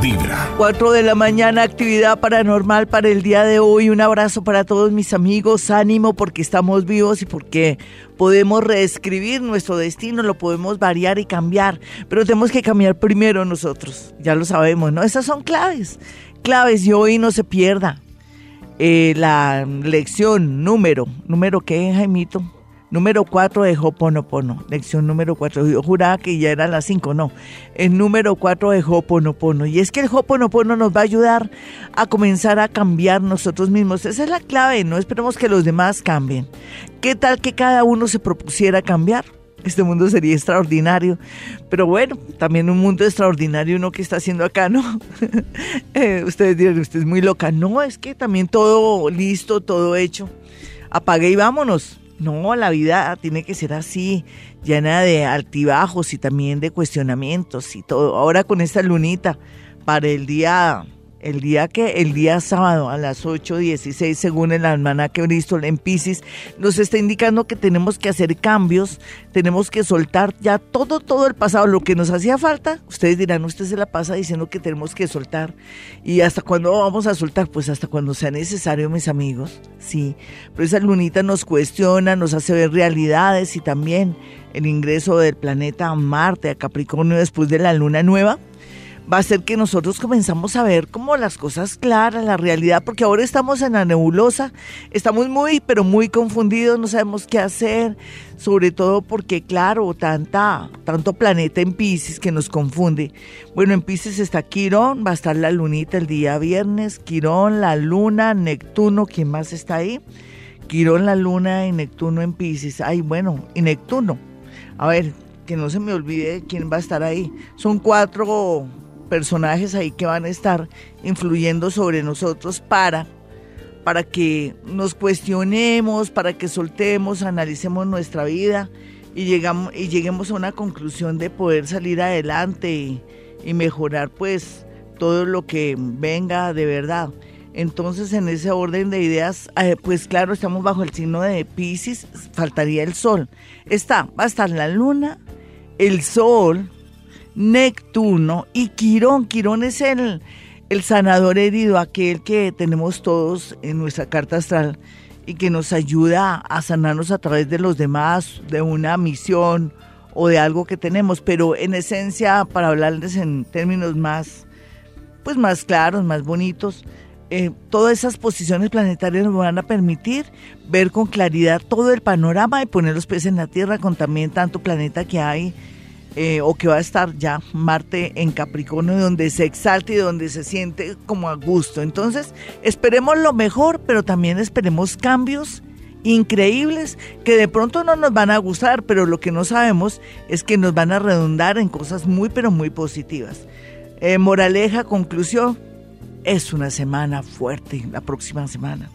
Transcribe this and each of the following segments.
Vibra. 4 de la mañana, actividad paranormal para el día de hoy. Un abrazo para todos mis amigos. Ánimo porque estamos vivos y porque podemos reescribir nuestro destino, lo podemos variar y cambiar. Pero tenemos que cambiar primero nosotros. Ya lo sabemos, ¿no? Esas son claves. Claves y hoy no se pierda. Eh, la lección número, número qué, Jaimito? Número 4 de Hoponopono, lección número 4. Yo juraba que ya era las 5, no. El número 4 de Hoponopono. Y es que el Hoponopono nos va a ayudar a comenzar a cambiar nosotros mismos. Esa es la clave, no esperemos que los demás cambien. ¿Qué tal que cada uno se propusiera cambiar? Este mundo sería extraordinario. Pero bueno, también un mundo extraordinario uno que está haciendo acá, ¿no? Eh, ustedes dirán, usted es muy loca. No, es que también todo listo, todo hecho. Apague y vámonos no, la vida tiene que ser así, llena de altibajos y también de cuestionamientos y todo. Ahora con esta lunita para el día el día que el día sábado a las 8:16 según el almanaque Bristol en Pisces nos está indicando que tenemos que hacer cambios, tenemos que soltar ya todo todo el pasado, lo que nos hacía falta. Ustedes dirán, usted se la pasa diciendo que tenemos que soltar y hasta cuándo vamos a soltar? Pues hasta cuando sea necesario, mis amigos. Sí, pero esa lunita nos cuestiona, nos hace ver realidades y también el ingreso del planeta Marte a Capricornio después de la luna nueva va a ser que nosotros comenzamos a ver como las cosas claras, la realidad, porque ahora estamos en la nebulosa, estamos muy, pero muy confundidos, no sabemos qué hacer, sobre todo porque, claro, tanta, tanto planeta en Pisces que nos confunde. Bueno, en Pisces está Quirón, va a estar la lunita el día viernes, Quirón, la luna, Neptuno, ¿quién más está ahí? Quirón, la luna y Neptuno en Pisces. Ay, bueno, y Neptuno. A ver, que no se me olvide quién va a estar ahí. Son cuatro personajes ahí que van a estar influyendo sobre nosotros para para que nos cuestionemos, para que soltemos, analicemos nuestra vida y, llegamos, y lleguemos a una conclusión de poder salir adelante y, y mejorar pues todo lo que venga de verdad. Entonces, en ese orden de ideas, eh, pues claro, estamos bajo el signo de Pisces, faltaría el sol. Está, va a estar la luna, el sol, Neptuno y Quirón. Quirón es el, el sanador herido, aquel que tenemos todos en nuestra carta astral y que nos ayuda a sanarnos a través de los demás, de una misión o de algo que tenemos, pero en esencia, para hablarles en términos más, pues más claros, más bonitos, eh, todas esas posiciones planetarias nos van a permitir ver con claridad todo el panorama y poner los pies en la Tierra con también tanto planeta que hay eh, o que va a estar ya Marte en Capricornio, donde se exalte y donde se siente como a gusto. Entonces, esperemos lo mejor, pero también esperemos cambios increíbles que de pronto no nos van a gustar, pero lo que no sabemos es que nos van a redundar en cosas muy, pero muy positivas. Eh, moraleja, conclusión, es una semana fuerte la próxima semana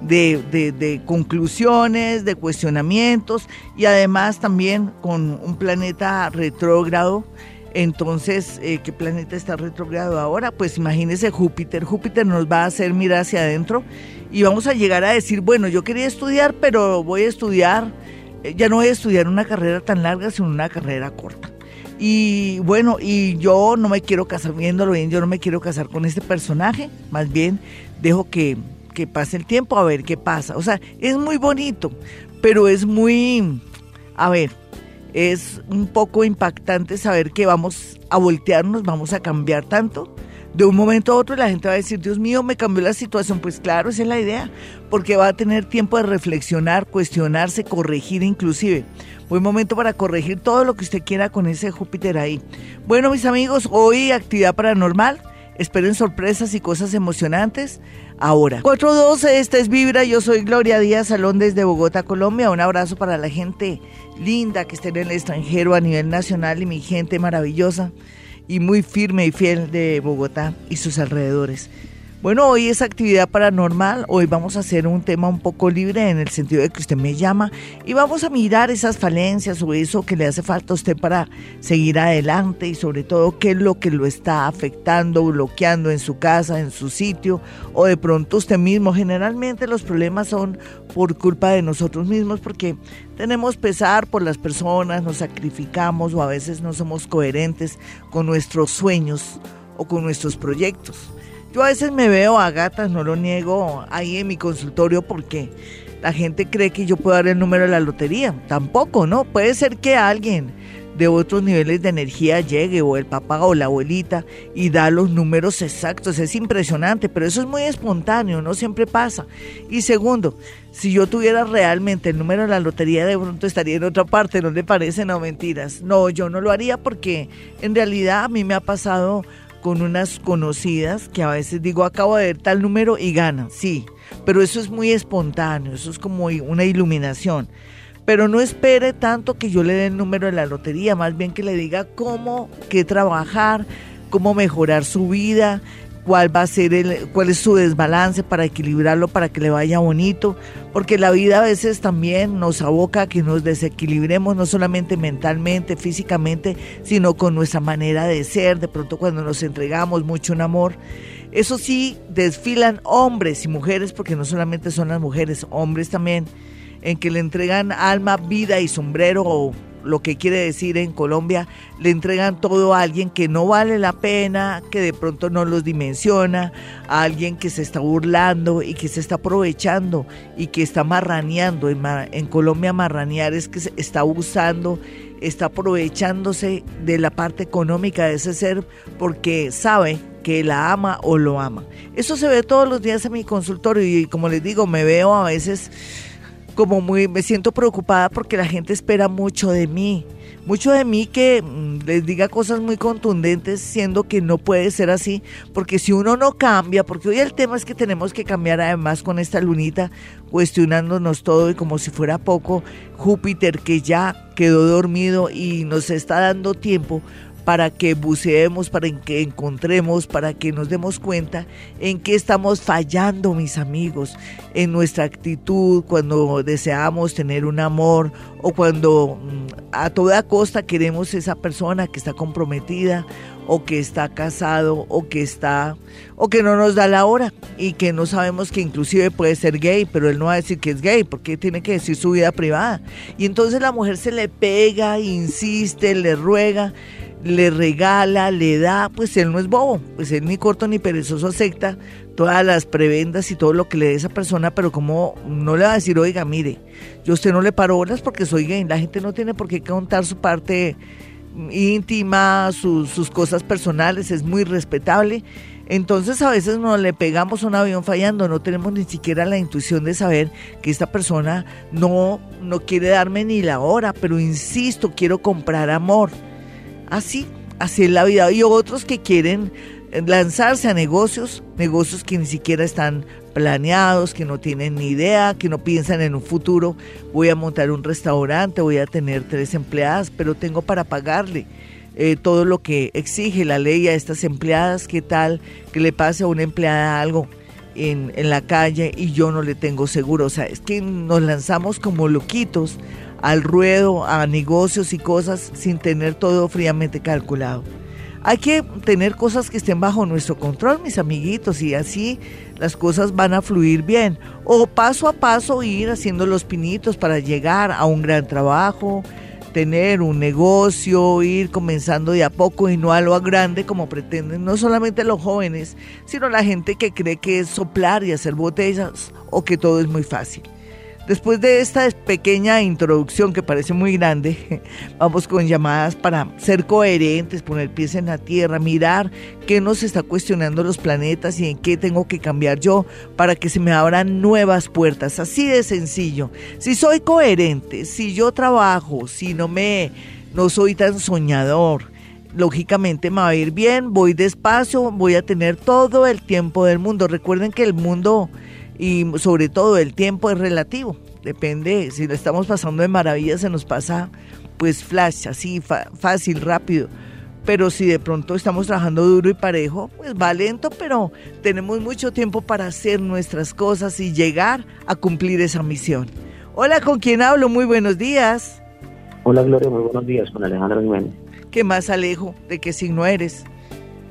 de, conclusiones, de cuestionamientos y además también con un planeta retrógrado. Entonces, eh, ¿qué planeta está retrógrado ahora? Pues imagínese Júpiter. Júpiter nos va a hacer mirar hacia adentro y vamos a llegar a decir, bueno, yo quería estudiar, pero voy a estudiar, eh, ya no voy a estudiar una carrera tan larga, sino una carrera corta. Y bueno, y yo no me quiero casar, viéndolo bien, yo no me quiero casar con este personaje, más bien dejo que que pase el tiempo a ver qué pasa. O sea, es muy bonito, pero es muy, a ver, es un poco impactante saber que vamos a voltearnos, vamos a cambiar tanto. De un momento a otro la gente va a decir, Dios mío, me cambió la situación. Pues claro, esa es la idea, porque va a tener tiempo de reflexionar, cuestionarse, corregir inclusive. Buen momento para corregir todo lo que usted quiera con ese Júpiter ahí. Bueno, mis amigos, hoy actividad paranormal. Esperen sorpresas y cosas emocionantes ahora. 412, esta es Vibra, yo soy Gloria Díaz Salón desde Bogotá, Colombia. Un abrazo para la gente linda que esté en el extranjero a nivel nacional y mi gente maravillosa y muy firme y fiel de Bogotá y sus alrededores. Bueno, hoy es actividad paranormal, hoy vamos a hacer un tema un poco libre en el sentido de que usted me llama y vamos a mirar esas falencias o eso que le hace falta a usted para seguir adelante y sobre todo qué es lo que lo está afectando, bloqueando en su casa, en su sitio o de pronto usted mismo. Generalmente los problemas son por culpa de nosotros mismos porque tenemos pesar por las personas, nos sacrificamos o a veces no somos coherentes con nuestros sueños o con nuestros proyectos. Yo a veces me veo a gatas, no lo niego, ahí en mi consultorio porque la gente cree que yo puedo dar el número de la lotería. Tampoco, ¿no? Puede ser que alguien de otros niveles de energía llegue o el papá o la abuelita y da los números exactos. Es impresionante, pero eso es muy espontáneo, no siempre pasa. Y segundo, si yo tuviera realmente el número de la lotería, de pronto estaría en otra parte, ¿no le parece? No, mentiras. No, yo no lo haría porque en realidad a mí me ha pasado con unas conocidas que a veces digo, acabo de ver tal número y gana, sí, pero eso es muy espontáneo, eso es como una iluminación. Pero no espere tanto que yo le dé el número de la lotería, más bien que le diga cómo, qué trabajar, cómo mejorar su vida, cuál va a ser el, cuál es su desbalance para equilibrarlo para que le vaya bonito, porque la vida a veces también nos aboca a que nos desequilibremos no solamente mentalmente, físicamente, sino con nuestra manera de ser, de pronto cuando nos entregamos mucho en amor. Eso sí, desfilan hombres y mujeres, porque no solamente son las mujeres, hombres también, en que le entregan alma, vida y sombrero o lo que quiere decir en Colombia, le entregan todo a alguien que no vale la pena, que de pronto no los dimensiona, a alguien que se está burlando y que se está aprovechando y que está marraneando. En, Colombia marranear es que se está usando, está aprovechándose de la parte económica de ese ser porque sabe que la ama o lo ama. Eso se ve todos los días en mi consultorio y como les digo, me veo a veces como muy, me siento preocupada porque la gente espera mucho de mí, mucho de mí que mm, les diga cosas muy contundentes, siendo que no puede ser así, porque si uno no cambia, porque hoy el tema es que tenemos que cambiar además con esta lunita, cuestionándonos todo y como si fuera poco, Júpiter que ya quedó dormido y nos está dando tiempo para que buceemos, para que encontremos, para que nos demos cuenta en qué estamos fallando, mis amigos, en nuestra actitud cuando deseamos tener un amor o cuando mm, a toda costa queremos esa persona que está comprometida o que está casado o que está o que no nos da la hora y que no sabemos que inclusive puede ser gay, pero él no va a decir que es gay porque tiene que decir su vida privada. Y entonces la mujer se le pega, insiste, le ruega le regala, le da, pues él no es bobo, pues él ni corto ni perezoso acepta todas las prebendas y todo lo que le dé esa persona, pero como no le va a decir, oiga, mire, yo a usted no le paro horas porque soy gay, la gente no tiene por qué contar su parte íntima, sus, cosas personales, es muy respetable. Entonces a veces nos le pegamos un avión fallando, no tenemos ni siquiera la intuición de saber que esta persona no, no quiere darme ni la hora, pero insisto, quiero comprar amor Así, así es la vida. Y otros que quieren lanzarse a negocios, negocios que ni siquiera están planeados, que no tienen ni idea, que no piensan en un futuro. Voy a montar un restaurante, voy a tener tres empleadas, pero tengo para pagarle. Eh, todo lo que exige la ley a estas empleadas, qué tal que le pase a una empleada algo en, en la calle y yo no le tengo seguro. O sea, es que nos lanzamos como loquitos al ruedo, a negocios y cosas sin tener todo fríamente calculado. Hay que tener cosas que estén bajo nuestro control, mis amiguitos, y así las cosas van a fluir bien. O paso a paso ir haciendo los pinitos para llegar a un gran trabajo, tener un negocio, ir comenzando de a poco y no a lo grande como pretenden no solamente los jóvenes, sino la gente que cree que es soplar y hacer botellas o que todo es muy fácil. Después de esta pequeña introducción que parece muy grande, vamos con llamadas para ser coherentes, poner pies en la tierra, mirar qué nos está cuestionando los planetas y en qué tengo que cambiar yo para que se me abran nuevas puertas. Así de sencillo. Si soy coherente, si yo trabajo, si no me no soy tan soñador, lógicamente me va a ir bien, voy despacio, voy a tener todo el tiempo del mundo. Recuerden que el mundo y sobre todo el tiempo es relativo. Depende, si lo estamos pasando de maravilla, se nos pasa pues flash, así fácil, rápido. pero si de pronto estamos trabajando duro y parejo, pues va lento, pero tenemos mucho tiempo para hacer nuestras cosas y llegar a cumplir esa misión. Hola, ¿con quién hablo? Muy buenos días. Hola Gloria, muy buenos días, con Alejandro Jiménez. ¿Qué más, Alejo? ¿De qué signo eres?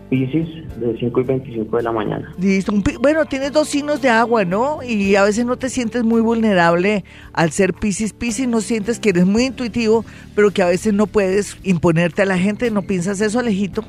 Piscis, de 5 y 25 de la mañana. Listo. Bueno, tienes dos signos de agua, ¿no? Y a veces no te sientes muy vulnerable al ser Piscis. Piscis no sientes que eres muy intuitivo, pero que a veces no puedes imponerte a la gente. ¿No piensas eso, Alejito?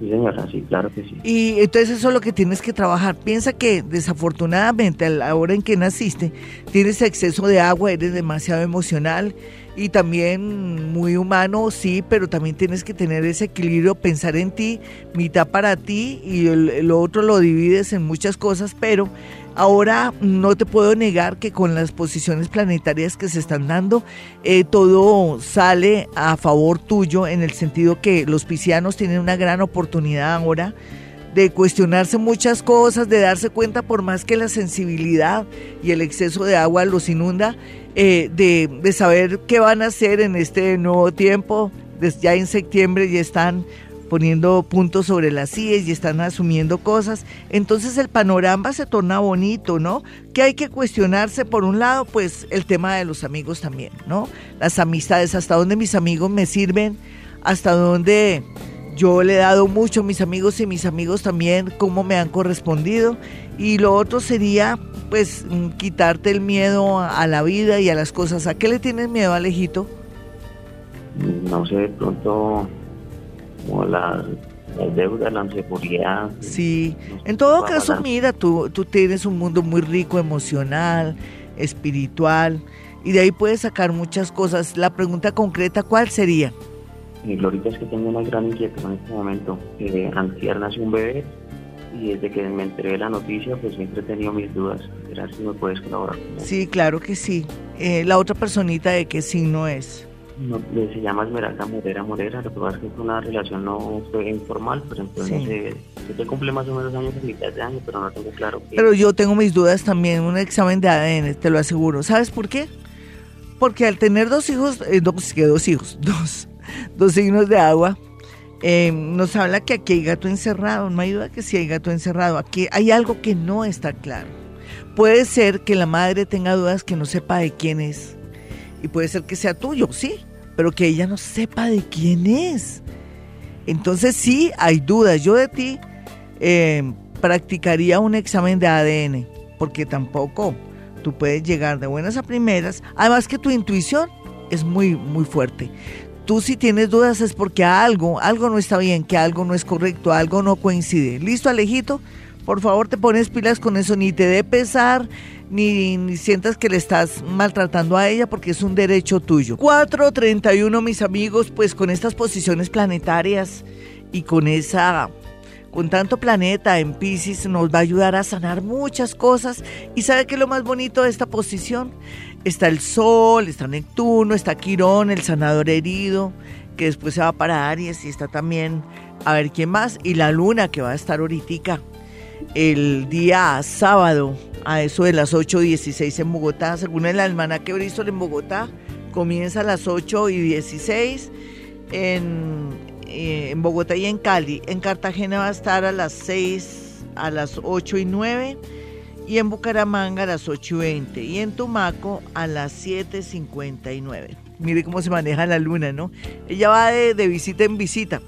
Sí, señora, sí, claro que sí. Y entonces eso es lo que tienes que trabajar. Piensa que desafortunadamente a la hora en que naciste tienes exceso de agua, eres demasiado emocional y también muy humano, sí, pero también tienes que tener ese equilibrio, pensar en ti, mitad para ti y el, otro lo divides en muchas cosas, pero ahora no te puedo negar que con las posiciones planetarias que se están dando, eh, todo sale a favor tuyo en el sentido que los piscianos tienen una gran oportunidad ahora de cuestionarse muchas cosas, de darse cuenta por más que la sensibilidad y el exceso de agua los inunda, eh, de, saber qué van a hacer en este nuevo tiempo. Ya en septiembre ya están poniendo puntos sobre las sillas y están asumiendo cosas. Entonces el panorama se torna bonito, ¿no? Que hay que cuestionarse por un lado, pues el tema de los amigos también, ¿no? Las amistades, hasta dónde mis amigos me sirven, hasta dónde yo le he dado mucho a mis amigos y mis amigos también cómo me han correspondido. Y lo otro sería, pues, mm, quitarte el miedo a la vida y a las cosas. ¿A qué le tienes miedo, Alejito? No sé, de pronto, como la, deuda, la inseguridad. Sí, en todo caso, mira, tú, tú tienes un mundo muy rico, emocional, espiritual, y de ahí puedes sacar muchas cosas. La pregunta concreta, ¿cuál sería? Mi Glorita es que tengo una gran inquietud en este momento. Eh, antier nació un bebé y desde que me enteré la noticia, pues siempre he tenido mis dudas. Gracias si me puedes colaborar. Sí, claro que sí. Eh, ¿La otra personita de qué signo es? No, se llama Esmeralda Morera Morera, lo que pasa es que es una relación no fue informal, pero entonces sí. se, cumple más o menos años en mitad de año, pero no tengo claro Pero yo tengo mis dudas también, un examen de ADN, te lo aseguro. ¿Sabes por qué? Porque al tener dos hijos, eh, dos, que dos hijos, dos, dos signos de agua, eh, nos habla que aquí hay gato encerrado. No hay duda que sí hay gato encerrado. Aquí hay algo que no está claro. Puede ser que la madre tenga dudas que no sepa de quién es. Y puede ser que sea tuyo, sí, pero que ella no sepa de quién es. Entonces sí hay dudas. Yo de ti eh, practicaría un examen de ADN, porque tampoco tú puedes llegar de buenas a primeras. Además que tu intuición es muy, muy fuerte tú si tienes dudas es porque algo, algo no está bien, que algo no es correcto, algo no coincide. ¿Listo, Alejito? Por favor, te pones pilas con eso, ni te dé pesar, ni, sientas que le estás maltratando a ella porque es un derecho tuyo. 4.31, mis amigos, pues con estas posiciones planetarias y con esa con tanto planeta en Pisces nos va a ayudar a sanar muchas cosas. ¿Y sabe qué es lo más bonito de esta posición? Está el Sol, está Neptuno, está Quirón, el sanador herido, que después se va para Aries y está también, a ver quién más, y la Luna que va a estar ahorita el día sábado a eso de las 8.16 en Bogotá, según el almanaque Bristol en Bogotá, comienza a las 8 y 16 en, eh, en Bogotá y en Cali. En Cartagena va a estar a las 6, a las 8 y 9 y en Bucaramanga a las 8 y 20 y en Tumaco a las 7.59. Mire cómo se maneja la luna, ¿no? Ella va de, de visita en visita.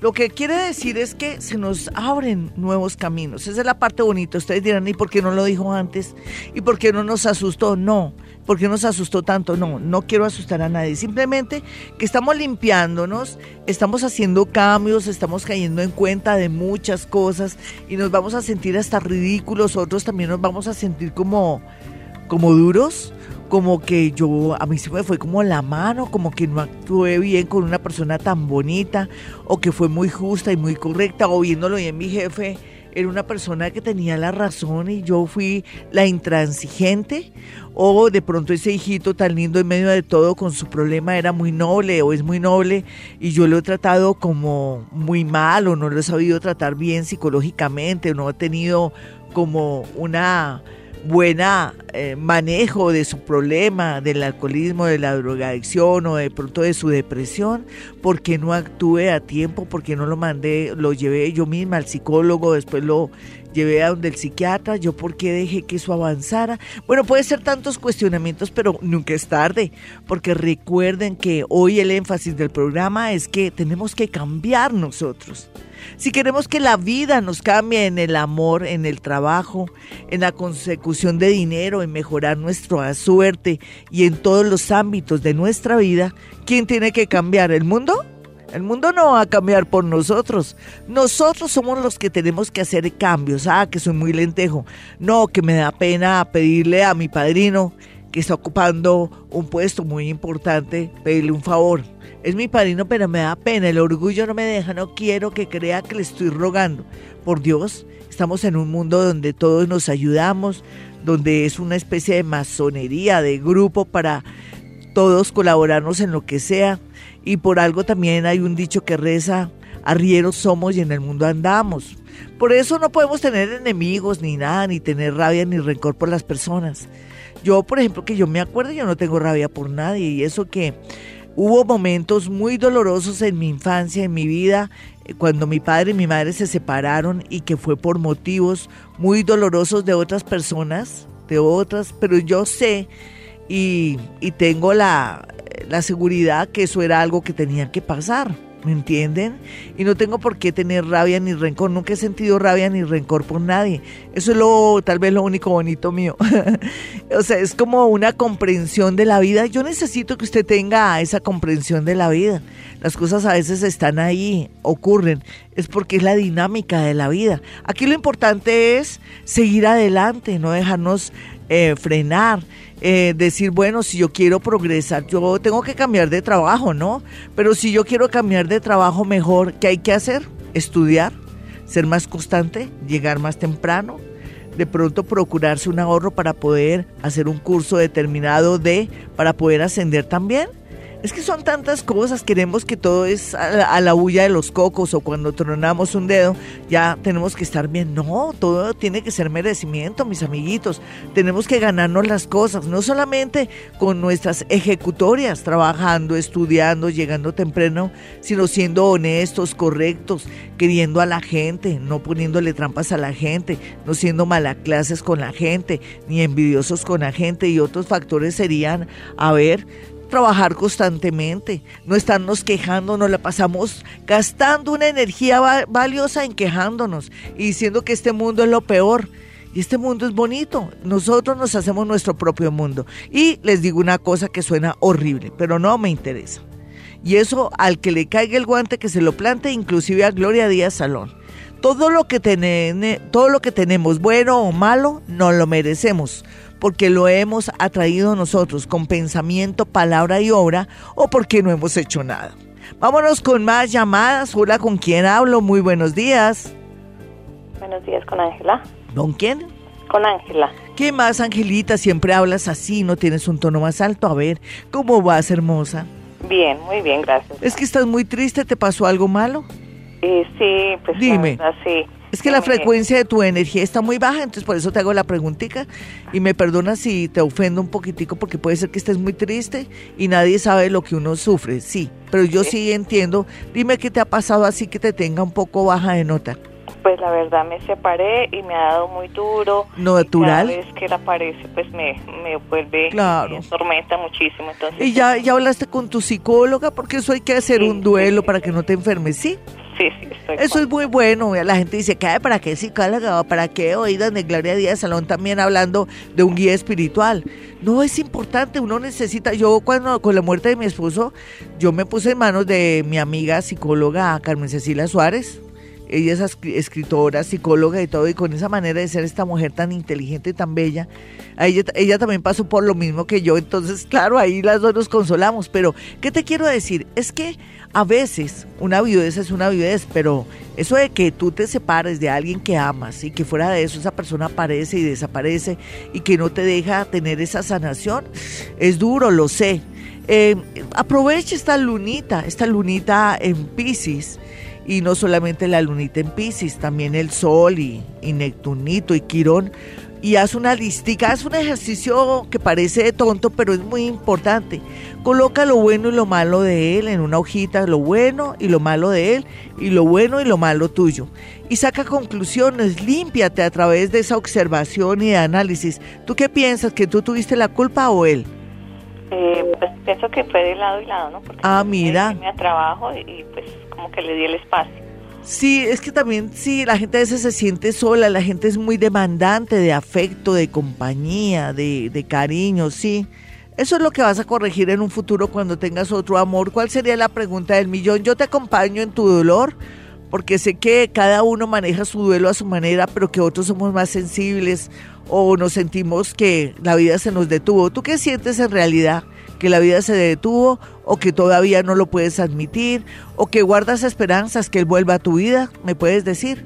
Lo que quiere decir es que se nos abren nuevos caminos. Esa es la parte bonita. Ustedes dirán, ¿y por qué no lo dijo antes? ¿Y por qué no nos asustó? No. ¿Por qué nos asustó tanto? No, no quiero asustar a nadie. Simplemente que estamos limpiándonos, estamos haciendo cambios, estamos cayendo en cuenta de muchas cosas y nos vamos a sentir hasta ridículos. Otros también nos vamos a sentir como, como duros como que yo, a mí se me fue como la mano, como que no actué bien con una persona tan bonita, o que fue muy justa y muy correcta, o viéndolo bien mi jefe, era una persona que tenía la razón y yo fui la intransigente, o de pronto ese hijito tan lindo en medio de todo con su problema era muy noble o es muy noble y yo lo he tratado como muy mal o no lo he sabido tratar bien psicológicamente, o no he tenido como una buena eh, manejo de su problema, del alcoholismo, de la drogadicción o de pronto de su depresión, porque no actúe a tiempo, porque no lo mandé, lo llevé yo misma al psicólogo, después lo llevé a donde el psiquiatra, yo por qué dejé que eso avanzara. Bueno, puede ser tantos cuestionamientos, pero nunca es tarde, porque recuerden que hoy el énfasis del programa es que tenemos que cambiar nosotros. Si queremos que la vida nos cambie en el amor, en el trabajo, en la consecución de dinero, en mejorar nuestra suerte y en todos los ámbitos de nuestra vida, ¿quién tiene que cambiar? ¿El mundo? El mundo no va a cambiar por nosotros. Nosotros somos los que tenemos que hacer cambios. Ah, que soy muy lentejo. No, que me da pena pedirle a mi padrino que está ocupando un puesto muy importante, pedirle un favor. Es mi padrino, pero me da pena. El orgullo no me deja. No quiero que crea que le estoy rogando. Por Dios, estamos en un mundo donde todos nos ayudamos, donde es una especie de masonería, de grupo para todos colaborarnos en lo que sea. Y por algo también hay un dicho que reza, arrieros somos y en el mundo andamos. Por eso no podemos tener enemigos ni nada, ni tener rabia ni rencor por las personas. Yo, por ejemplo, que yo me acuerdo, yo no tengo rabia por nadie y eso que hubo momentos muy dolorosos en mi infancia, en mi vida, eh, cuando mi padre y mi madre se separaron y que fue por motivos muy dolorosos de otras personas, de otras, pero yo sé y, y tengo la, la seguridad que eso era algo que tenía que pasar. ¿Me entienden? Y no tengo por qué tener rabia ni rencor. Nunca he sentido rabia ni rencor por nadie. Eso es lo, tal vez lo único bonito mío. o sea, es como una comprensión de la vida. Yo necesito que usted tenga esa comprensión de la vida. Las cosas a veces están ahí, ocurren. Es porque es la dinámica de la vida. Aquí lo importante es seguir adelante, no dejarnos eh, frenar eh, decir, bueno, si yo quiero progresar, yo tengo que cambiar de trabajo, ¿no? Pero si yo quiero cambiar de trabajo mejor, ¿qué hay que hacer? Estudiar, ser más constante, llegar más temprano, de pronto procurarse un ahorro para poder hacer un curso determinado de, para poder ascender también. Es que son tantas cosas, queremos que todo es a la, bulla de los cocos o cuando tronamos un dedo ya tenemos que estar bien. No, todo tiene que ser merecimiento, mis amiguitos. Tenemos que ganarnos las cosas, no solamente con nuestras ejecutorias, trabajando, estudiando, llegando temprano, sino siendo honestos, correctos, queriendo a la gente, no poniéndole trampas a la gente, no siendo malaclases con la gente, ni envidiosos con la gente y otros factores serían, a ver, trabajar constantemente, no estarnos quejando, nos la pasamos gastando una energía valiosa en quejándonos y diciendo que este mundo es lo peor. Y este mundo es bonito. Nosotros nos hacemos nuestro propio mundo. Y les digo una cosa que suena horrible, pero no me interesa. Y eso al que le caiga el guante que se lo plante, inclusive a Gloria Díaz Salón. Todo lo que, todo lo que tenemos, bueno o malo, no lo merecemos porque lo hemos atraído nosotros con pensamiento, palabra y obra o porque no hemos hecho nada. Vámonos con más llamadas. Hola, ¿con quién hablo? Muy buenos días. Buenos días, con Ángela. ¿Con quién? Con Ángela. ¿Qué más, Angelita? Siempre hablas así, no tienes un tono más alto. A ver, ¿cómo vas, hermosa? Bien, muy bien, gracias. Es que estás muy triste, ¿te pasó algo malo? Eh, sí, pues Dime. sí. Es que la frecuencia de tu energía está muy baja, entonces por eso te hago la preguntita y me perdonas si te ofendo un poquitico porque puede ser que estés muy triste y nadie sabe lo que uno sufre, sí, pero yo sí, entiendo. Dime qué te ha pasado así que te tenga un poco baja de nota. Pues la verdad me separé y me ha dado muy duro. ¿Natural? Y cada vez que la aparece pues me, me vuelve, claro. me tormenta muchísimo. Entonces, ¿Y ya, ya hablaste con tu psicóloga? Porque eso hay que hacer un duelo para que no te enfermes, ¿sí? Sí, sí, estoy Eso es muy bueno. La gente dice, ¿qué? ¿Para qué psicóloga? ¿Para qué oídas de Gloria Díaz Salón también hablando de un guía espiritual? No, es importante, uno necesita. Yo cuando con la muerte de mi esposo, yo me puse en manos de mi amiga psicóloga Carmen Cecilia Suárez. Ella es escritora, psicóloga y todo, y con esa manera de ser esta mujer tan inteligente y tan bella, ella, ella también pasó por lo mismo que yo, entonces claro, ahí las dos nos consolamos, pero ¿qué te quiero decir? Es que a veces una viudez es una viudez, pero eso de que tú te separes de alguien que amas y que fuera de eso esa persona aparece y desaparece y que no te deja tener esa sanación, es duro, lo sé. Eh, aprovecha esta lunita, esta lunita en Pisces. Y no solamente la lunita en Pisces, también el Sol y, y Neptunito y Quirón y haz una listica. Es un ejercicio que parece tonto, pero es muy importante. Coloca lo bueno y lo malo de él en una hojita, lo bueno y lo malo de él, y lo bueno y lo malo tuyo. Y saca conclusiones, límpiate a través de esa observación y de análisis. ¿Tú qué piensas? ¿Que tú tuviste la culpa o él? Eh, pues pienso que fue de lado y lado, ¿no? Porque ah, mira. Me trabajo y pues que le di el espacio. Sí, es que también, sí, la gente a veces se siente sola, la gente es muy demandante de afecto, de compañía, de, de cariño, sí. Eso es lo que vas a corregir en un futuro cuando tengas otro amor. ¿Cuál sería la pregunta del millón? Yo te acompaño en tu dolor, porque sé que cada uno maneja su duelo a su manera, pero que otros somos más sensibles o nos sentimos que la vida se nos detuvo. ¿Tú qué sientes en realidad? que la vida se detuvo o que todavía no lo puedes admitir o que guardas esperanzas que él vuelva a tu vida, ¿me puedes decir?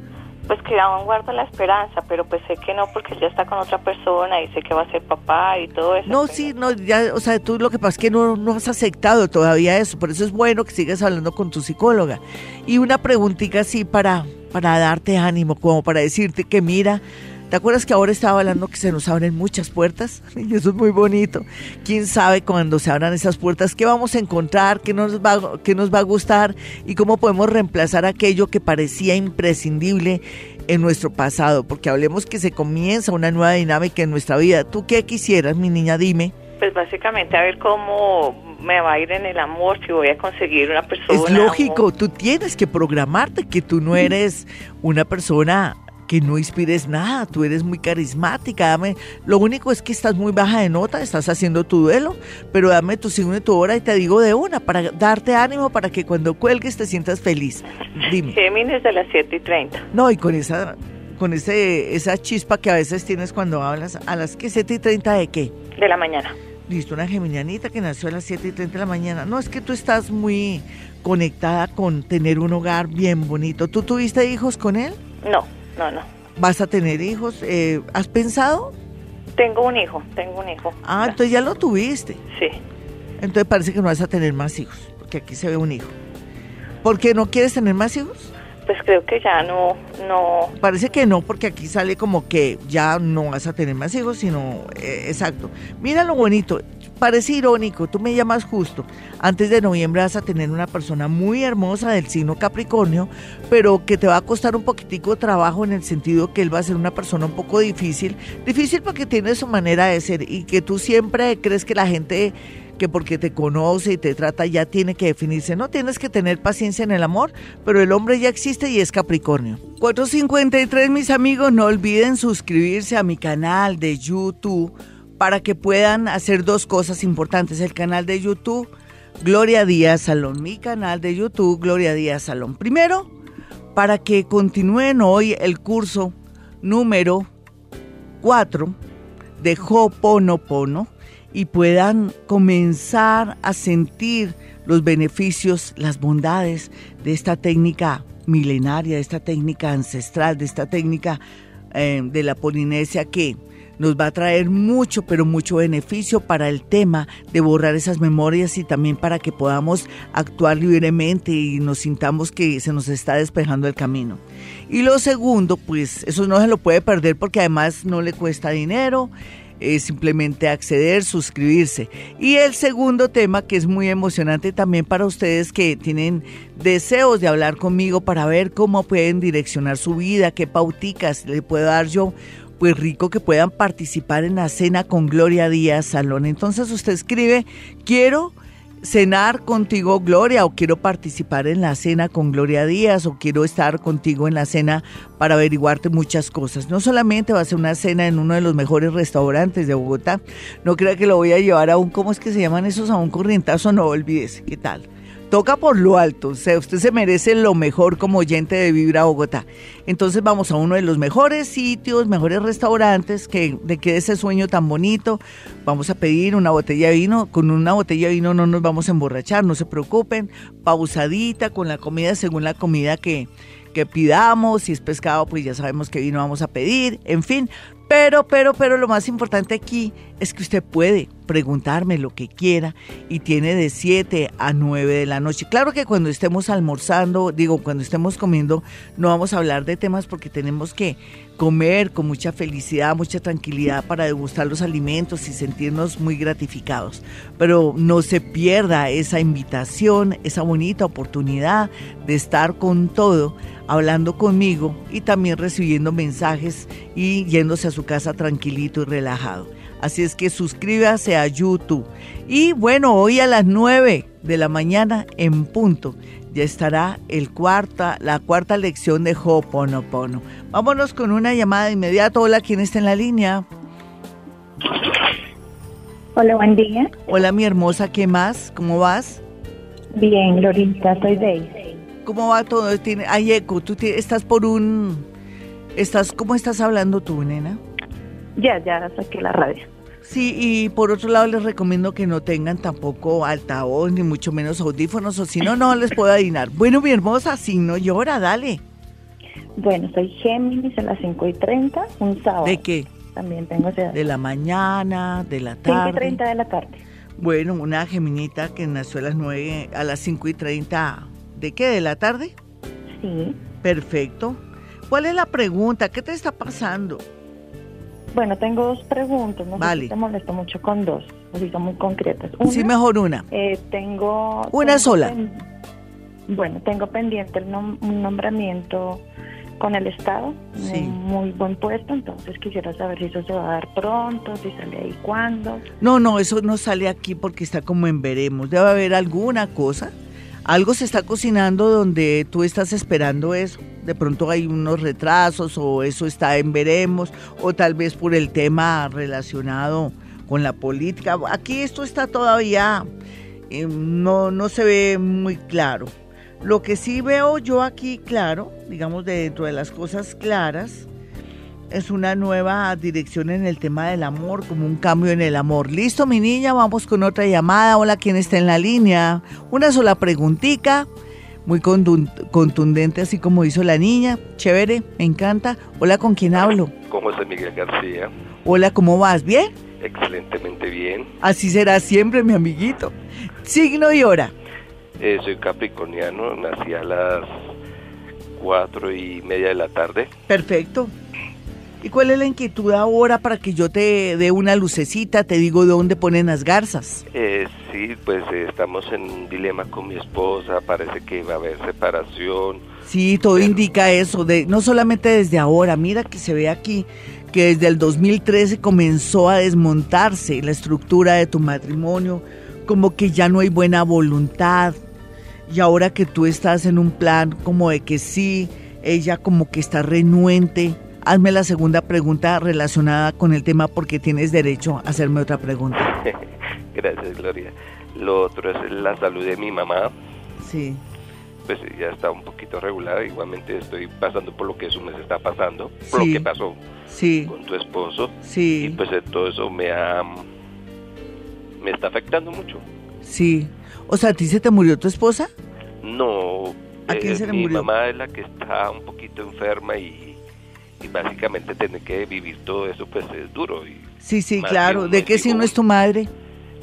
Pues que aún guardo la esperanza, pero pues sé que no porque él ya está con otra persona y sé que va a ser papá y todo eso. No, sí, no, ya, o sea, tú lo que pasa es que no, no has aceptado todavía eso, por eso es bueno que sigas hablando con tu psicóloga. Y una preguntita así para, para darte ánimo, como para decirte que mira, ¿Te acuerdas que ahora estaba hablando que se nos abren muchas puertas? Y eso es muy bonito. ¿Quién sabe cuando se abran esas puertas qué vamos a encontrar, qué nos va, qué nos va a gustar y cómo podemos reemplazar aquello que parecía imprescindible en nuestro pasado? Porque hablemos que se comienza una nueva dinámica en nuestra vida. ¿Tú qué quisieras, mi niña? Dime. Pues básicamente a ver cómo me va a ir en el amor, si voy a conseguir una persona. Es lógico, tú tienes que programarte que tú no eres una persona que no inspires nada, tú eres muy carismática, dame, lo único es que estás muy baja de nota, estás haciendo tu duelo, pero dame tu signo y tu hora y te digo de una, para darte ánimo, para que cuando cuelgues te sientas feliz. Dime. Géminis de las 7 y 30. No, y con esa, con ese, esa chispa que a veces tienes cuando hablas, ¿a las que 7 y 30 de qué? De la mañana. Listo, una geminianita que nació a las 7 y 30 de la mañana. No, es que tú estás muy conectada con tener un hogar bien bonito. ¿Tú tuviste hijos con él? No no, no. ¿Vas a tener hijos? Eh, ¿Has pensado? Tengo un hijo, tengo un hijo. Ah, entonces ya lo tuviste. Sí. Entonces parece que no vas a tener más hijos, porque aquí se ve un hijo. ¿Por qué no quieres tener más hijos? Pues creo que ya no, no. Parece que no, porque aquí sale como que ya no vas a tener más hijos, sino, eh, exacto. Mira lo bonito, parece irónico, tú me llamas justo. Antes de noviembre vas a tener una persona muy hermosa del signo Capricornio, pero que te va a costar un poquitico de trabajo en el sentido que él va a ser una persona un poco difícil. Difícil porque tiene su manera de ser y que tú siempre crees que la gente que porque te conoce y te trata ya tiene que definirse. No tienes que tener paciencia en el amor, pero el hombre ya existe y es Capricornio. 453 mis amigos, no olviden suscribirse a mi canal de YouTube para que puedan hacer dos cosas importantes. El canal de YouTube, Gloria Díaz Salón. Mi canal de YouTube, Gloria Díaz Salón. Primero, para que continúen hoy el curso número 4 de Ho'oponopono y puedan comenzar a sentir los beneficios, las bondades de esta técnica milenaria, de esta técnica ancestral, de esta técnica eh, de la Polinesia que nos va a traer mucho, pero mucho beneficio para el tema de borrar esas memorias y también para que podamos actuar libremente y nos sintamos que se nos está despejando el camino. Y lo segundo, pues eso no se lo puede perder porque además no le cuesta dinero. Es simplemente acceder, suscribirse. Y el segundo tema que es muy emocionante también para ustedes que tienen deseos de hablar conmigo para ver cómo pueden direccionar su vida, qué pauticas le puedo dar yo pues rico que puedan participar en la cena con Gloria Díaz Salón. Entonces usted escribe, quiero cenar contigo Gloria o quiero participar en la cena con Gloria Díaz o quiero estar contigo en la cena para averiguarte muchas cosas. No solamente va a ser una cena en uno de los mejores restaurantes de Bogotá, no crea que lo voy a llevar a un, ¿cómo es que se llaman esos? A un corrientazo, no olvídese, ¿qué tal? Toca por lo alto, o sea, usted se merece lo mejor como oyente de Vibra Bogotá. Entonces vamos a uno de los mejores sitios, mejores restaurantes, que de que ese sueño tan bonito, vamos a pedir una botella de vino, con una botella de vino no nos vamos a emborrachar, no se preocupen, pausadita con la comida según la comida que, que pidamos, si es pescado pues ya sabemos qué vino vamos a pedir, en fin, pero, pero, pero lo más importante aquí es que usted puede preguntarme lo que quiera y tiene de 7 a 9 de la noche. Claro que cuando estemos almorzando, digo, cuando estemos comiendo, no vamos a hablar de temas porque tenemos que comer con mucha felicidad, mucha tranquilidad para degustar los alimentos y sentirnos muy gratificados. Pero no se pierda esa invitación, esa bonita oportunidad de estar con todo, hablando conmigo y también recibiendo mensajes y yéndose a su casa tranquilito y relajado. Así es que suscríbase a YouTube. Y bueno, hoy a las 9 de la mañana en punto ya estará el cuarta, la cuarta lección de Ho'oponopono. Vámonos con una llamada de inmediato. Hola, ¿quién está en la línea? Hola, buen día. Hola, mi hermosa, ¿qué más? ¿Cómo vas? Bien, Lorita, soy Daisy. ¿Cómo va todo? Tiene, hay eco, tú estás por un... Estás, ¿Cómo estás hablando tú, nena? Ya, ya saqué la radio. Sí, y por otro lado les recomiendo que no tengan tampoco altavoz, ni mucho menos audífonos, o si no, no les puedo adivinar. Bueno, mi hermosa, si no llora, dale. Bueno, soy Géminis a las 5 y 30, un sábado. ¿De qué? También tengo ese De la mañana, de la tarde. 5 y 30 de la tarde. Bueno, una geminita que nació a las 9, a las 5 y 30. ¿De qué? ¿De la tarde? Sí. Perfecto. ¿Cuál es la pregunta? ¿Qué te está pasando? Bueno, tengo dos preguntas, no vale. sé si te molesto mucho con dos, así son muy concretas. sí, mejor una. Eh, tengo... Una tengo sola. bueno, tengo pendiente el nom un nombramiento con el Estado, Sí. un muy buen puesto, entonces quisiera saber si eso se va a dar pronto, si sale ahí cuándo. No, no, eso no sale aquí porque está como en veremos. Debe haber alguna cosa. Algo se está cocinando donde tú estás esperando eso. De pronto hay unos retrasos o eso está en veremos o tal vez por el tema relacionado con la política. Aquí esto está todavía, eh, no, no se ve muy claro. Lo que sí veo yo aquí claro, digamos de dentro de las cosas claras, es una nueva dirección en el tema del amor, como un cambio en el amor. Listo, mi niña, vamos con otra llamada. Hola, ¿quién está en la línea? Una sola preguntita, muy contun- contundente, así como hizo la niña. Chévere, me encanta. Hola, ¿con quién hablo? ¿Cómo está Miguel García? Hola, ¿cómo vas? ¿Bien? Excelentemente bien. Así será siempre, mi amiguito. Signo y hora. Eh, soy capricorniano, nací a las cuatro y media de la tarde. Perfecto. ¿Y cuál es la inquietud ahora para que yo te dé una lucecita, te digo de dónde ponen las garzas? Eh, sí, pues eh, estamos en un dilema con mi esposa, parece que va a haber separación. Sí, todo Pero- indica eso, de, no solamente desde ahora, mira que se ve aquí que desde el 2013 comenzó a desmontarse la estructura de tu matrimonio, como que ya no hay buena voluntad, y ahora que tú estás en un plan como de que sí, ella como que está renuente. Hazme la segunda pregunta relacionada con el tema porque tienes derecho a hacerme otra pregunta. Gracias, Gloria. Lo otro es la salud de mi mamá. Sí, Pues ya está un poquito regular. Igualmente estoy pasando por lo que su mes está pasando, por Sí. lo que pasó sí, con tu esposo. Y sí, pues eh, todo eso me ha... me está afectando mucho. sí. O sea, ¿a ti se te murió tu esposa? No, ¿A quién eh, se le mi murió? mamá es la que está un poquito enferma y, y básicamente tener que vivir todo eso pues es duro. Y Sí, sí, claro. de un ¿De mes qué signo es tu madre?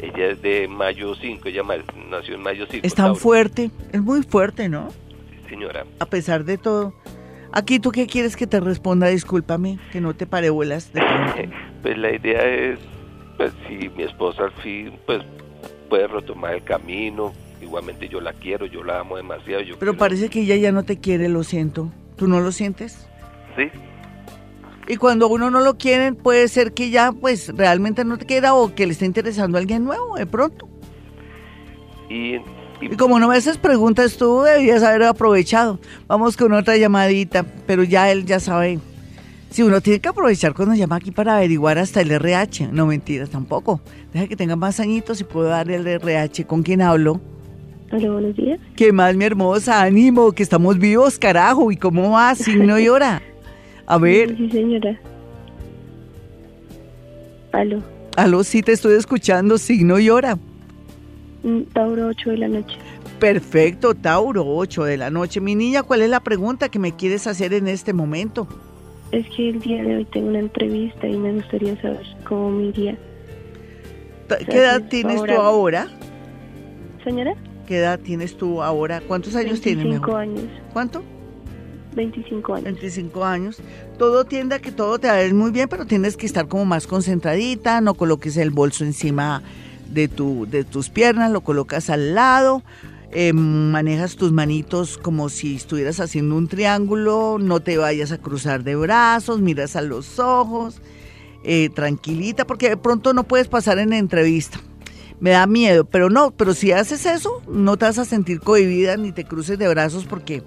ella es de mayo 5, ella nació en mayo 5. Es tan Tauro. fuerte, es muy fuerte, ¿no? Sí, señora. A pesar de todo. Aquí, ¿tú qué quieres que te responda? Discúlpame, que no te pare bolas. Pues la idea es, pues si mi esposa al fin pues puede retomar el camino, igualmente yo la quiero, yo la amo demasiado. Yo Pero quiero- parece que ella ya no te quiere, lo siento. ¿Tú no lo sientes? Sí, Y cuando uno no lo quiere, puede ser que ya, pues, realmente no te quiera o que le esté interesando a alguien nuevo, de pronto. y, y Y como no me haces preguntas, tú debías haber aprovechado. Vamos con otra llamadita, pero ya él ya sabe. Si uno tiene que aprovechar cuando llama aquí para averiguar hasta el RH. No mentiras tampoco. Deja que tenga más añitos y puedo darle el RH. ¿Con quién hablo? Hola, buenos días. ¿Qué más, mi hermosa? Ánimo, que estamos vivos, carajo. ¿Y cómo va? Signo y hora. A ver, Sí, señora. Aló. aló, sí te estoy escuchando. Signo y hora. Mm, Tauro 8 de la noche. Perfecto, Tauro, 8 de la noche. Mi niña, ¿cuál es la pregunta que me quieres hacer en este momento? Es que el día de hoy tengo una entrevista y me gustaría saber cómo me iría. ¿Qué edad tienes tú ahora? Señora, ¿Qué edad tienes tú ahora? ¿Cuántos años tienes, 25 mejor? años. ¿Cuánto? 25 años. 25 años. Todo tiende a que todo te va a ir muy bien, pero tienes que estar como más concentradita, no coloques el bolso encima de, tu, de tus piernas, lo colocas al lado, eh, manejas tus manitos como si estuvieras haciendo un triángulo, no te vayas a cruzar de brazos, miras a los ojos, eh, tranquilita, porque de pronto no puedes pasar en entrevista. Me da miedo, pero no, pero si haces eso, no te vas a sentir cohibida ni te cruces de brazos porque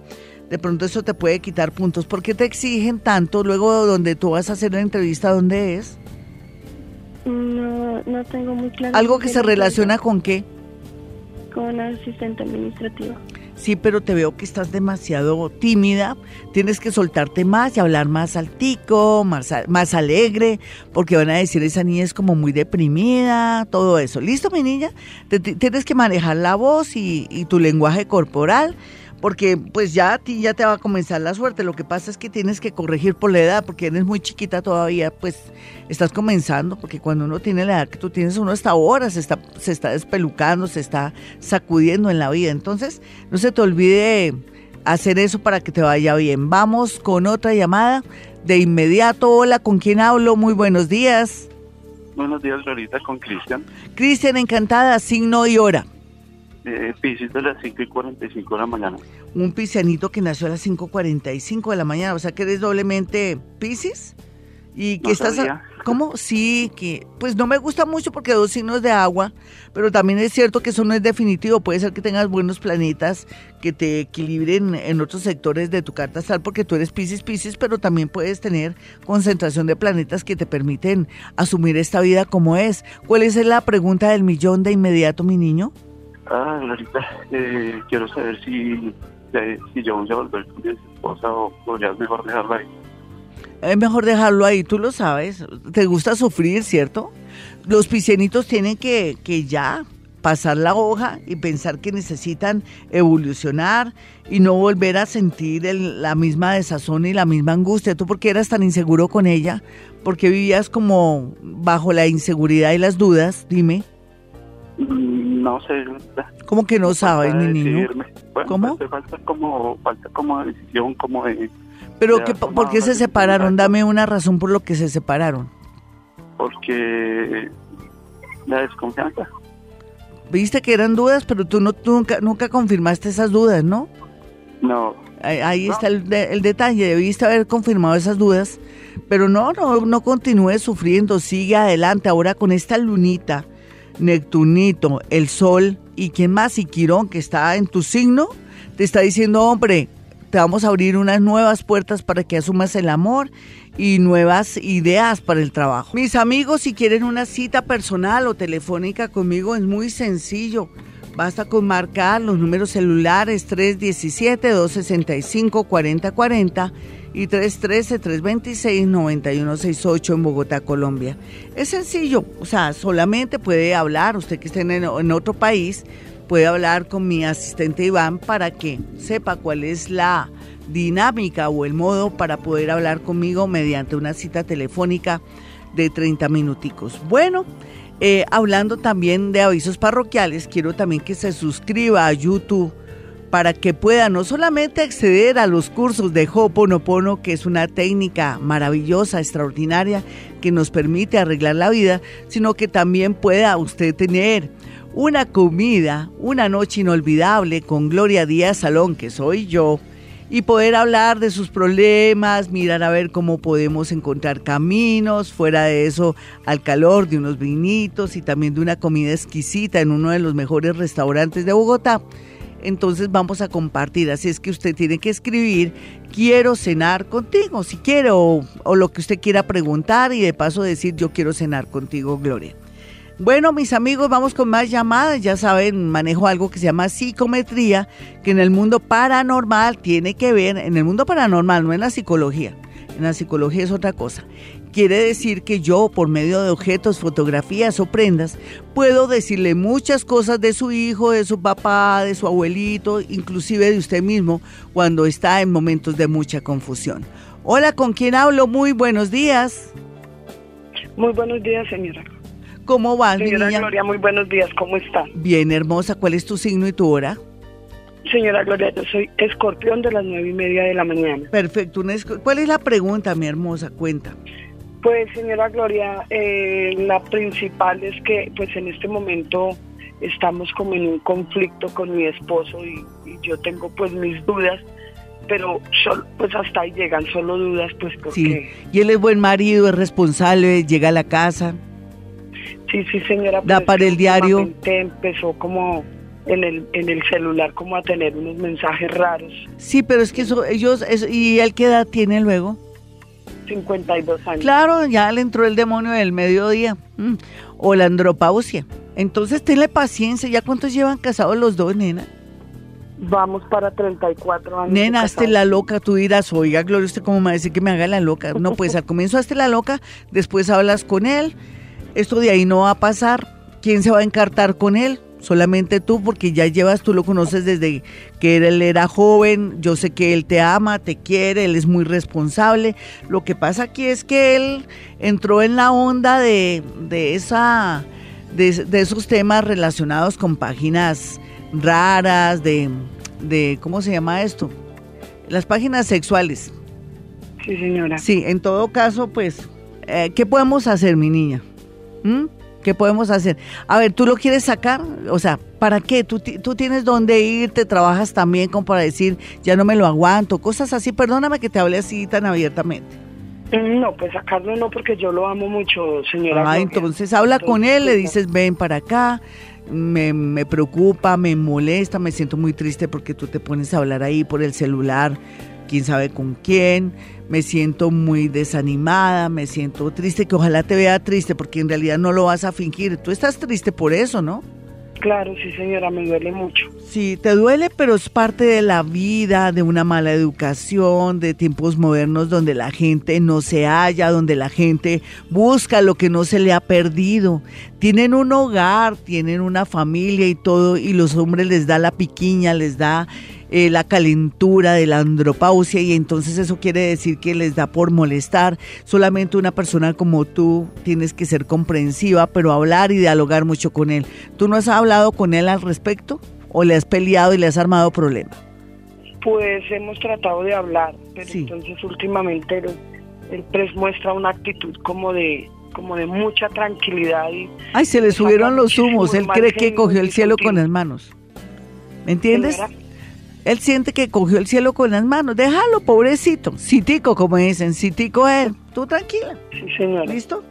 de pronto eso te puede quitar puntos. ¿Por qué te exigen tanto luego donde tú vas a hacer la entrevista? ¿Dónde es? No, no tengo muy claro. Algo que se relaciona con qué. Con asistente administrativo. Sí, pero te veo que estás demasiado tímida. Tienes que soltarte más y hablar más altico, más, más alegre, porque van a decir esa niña es como muy deprimida, todo eso. ¿Listo, mi niña? Te- te- tienes que manejar la voz y, y tu lenguaje corporal, porque pues ya a ti ya te va a comenzar la suerte. Lo que pasa es que tienes que corregir por la edad, porque eres muy chiquita todavía, pues estás comenzando, porque cuando uno tiene la edad que tú tienes, uno hasta ahora se está, se está despelucando, se está sacudiendo en la vida. Entonces, no se te olvide hacer eso para que te vaya bien. Vamos con otra llamada de inmediato. Hola, ¿con quién hablo? Muy buenos días. Buenos días, Lorita, con Cristian. Cristian, encantada, signo y hora. Eh, de las 5 y 45 de la mañana. Un piscianito que nació a las 5.45 de la mañana, o sea que eres doblemente piscis. Y que No estás... sabía. ¿Cómo? Sí, que pues no me gusta mucho porque dos signos de agua, pero también es cierto que eso no es definitivo. Puede ser que tengas buenos planetas que te equilibren en otros sectores de tu carta astral porque tú eres piscis, piscis, pero también puedes tener concentración de planetas que te permiten asumir esta vida como es. ¿Cuál es la pregunta del millón de inmediato, mi niño? Ah, Lorita, eh, quiero saber si, eh, si yo voy a volver con mi esposa o podrías mejor dejarla ahí. Es mejor dejarlo ahí, tú lo sabes. Te gusta sufrir, ¿cierto? Los piscianitos tienen que, que ya pasar la hoja y pensar que necesitan evolucionar y no volver a sentir el- la misma desazón y la misma angustia. ¿Tú por qué eras tan inseguro con ella? ¿Por qué vivías como bajo la inseguridad y las dudas? Dime. Mm, No sé. ¿Cómo que no sabes, mi niño? Bueno, ¿Cómo? pues, falta como, falta como decisión, como de, ¿Pero tomado por qué se separaron? Dame una razón por lo que se separaron. porque la desconfianza. Viste que eran dudas, pero tú, no, tú nunca, nunca confirmaste esas dudas, ¿no? No, Ahí, ahí No. está el, el detalle, debiste haber confirmado esas dudas, pero no, no, no continúes sufriendo, sigue adelante ahora con esta lunita, Neptunito, el Sol y quién más, y Quirón, que está en tu signo, te está diciendo, hombre, te vamos a abrir unas nuevas puertas para que asumas el amor y nuevas ideas para el trabajo. Mis amigos, si quieren una cita personal o telefónica conmigo, es muy sencillo. Basta con marcar los números celulares 317-265-4040 y 313-326-9168 en Bogotá, Colombia. Es sencillo, o sea, solamente puede hablar, usted que esté en, otro país, puede hablar con mi asistente Iván para que sepa cuál es la dinámica o el modo para poder hablar conmigo mediante una cita telefónica de 30 minuticos. Bueno, eh, hablando también de avisos parroquiales, quiero también que se suscriba a YouTube para que pueda no solamente acceder a los cursos de Ho'oponopono, que es una técnica maravillosa, extraordinaria, que nos permite arreglar la vida, sino que también pueda usted tener una comida, una noche inolvidable con Gloria Díaz Salón, que soy yo, y poder hablar de sus problemas, mirar a ver cómo podemos encontrar caminos, fuera de eso, al calor de unos vinitos y también de una comida exquisita en uno de los mejores restaurantes de Bogotá. Entonces vamos a compartir, así es que usted tiene que escribir, quiero cenar contigo, si quiere, o, o lo que usted quiera preguntar y de paso decir, yo quiero cenar contigo, Gloria. Bueno, mis amigos, vamos con más llamadas. Ya saben, manejo algo que se llama psicometría, que en el mundo paranormal tiene que ver, en el mundo paranormal, no en la psicología. En la psicología es otra cosa. Quiere decir que yo, por medio de objetos, fotografías o prendas, puedo decirle muchas cosas de su hijo, de su papá, de su abuelito, inclusive de usted mismo, cuando está en momentos de mucha confusión. Hola, ¿con quién hablo? Muy buenos días. Muy buenos días, señora. ¿Cómo vas, mi Señora niña? Gloria, muy buenos días, ¿cómo está? Bien, hermosa. ¿Cuál es tu signo y tu hora? Señora Gloria, yo soy escorpión de las nueve y media de la mañana. Perfecto. ¿Cuál es la pregunta, mi hermosa? Cuenta. Pues, señora Gloria, eh, la principal es que, pues, en este momento estamos como en un conflicto con mi esposo y, y yo tengo, pues, mis dudas, pero sol- pues hasta ahí llegan solo dudas, pues, Sí. porque... Y él es buen marido, es responsable, llega a la casa. Sí, sí, señora. Da pero es para el diario. empezó como en el, en el celular como a tener unos mensajes raros. Sí, pero es que eso, ellos, eso- ¿y él qué edad tiene luego? 52 años. Claro, ya le entró el demonio del mediodía. mm, O la andropausia. Entonces, tenle paciencia. ¿Ya cuántos llevan casados los dos, nena? Vamos para 34 años. Nena, hazte la loca. Tú dirás, oiga, Gloria, ¿usted cómo me va a decir que me haga la loca? No, pues al comienzo hazte la loca, después hablas con él. Esto de ahí no va a pasar. ¿Quién se va a encartar con él? Solamente tú, porque ya llevas, tú lo conoces desde que él era joven. Yo sé que él te ama, te quiere, él es muy responsable. Lo que pasa aquí es que él entró en la onda de, de esa, de, de esos temas relacionados con páginas raras, de, de, ¿cómo se llama esto? Las páginas sexuales. Sí, señora. Sí, en todo caso, pues, eh, ¿qué podemos hacer, mi niña? ¿Mm? ¿Qué podemos hacer? A ver, ¿tú lo quieres sacar? O sea, ¿para qué? ¿Tú, tú tienes dónde irte, trabajas también como para decir, ya no me lo aguanto, cosas así. Perdóname que te hable así tan abiertamente. Mm, No, pues sacarlo no, porque yo lo amo mucho, señora. Ah, entonces habla con él, le dices, ven para acá, me, me preocupa, me molesta, me siento muy triste porque tú te pones a hablar ahí por el celular, quién sabe con quién, me siento muy desanimada, me siento triste, que ojalá te vea triste porque en realidad no lo vas a fingir, tú estás triste por eso, ¿no? Claro, sí, señora, me duele mucho. Sí, te duele, pero es parte de la vida, de una mala educación, de tiempos modernos donde la gente no se halla, donde la gente busca lo que no se le ha perdido. Tienen un hogar, tienen una familia y todo, y los hombres les da la piquiña, les da eh, la calentura de la andropausia y entonces eso quiere decir que les da por molestar. Solamente una persona como tú tienes que ser comprensiva, pero hablar y dialogar mucho con él. ¿Tú no has hablado con él al respecto? ¿O le has peleado y le has armado problema? Pues hemos tratado de hablar, pero Sí. entonces últimamente él, él, pues muestra una actitud como de como de mucha tranquilidad y Ay, se le subieron los humos. Él cree que cogió el cielo con las manos. ¿Me entiendes? Señora, Él siente que cogió el cielo con las manos. Déjalo, pobrecito. Citico, como dicen. Citico él. Tú tranquila. sí, señora. ¿Listo?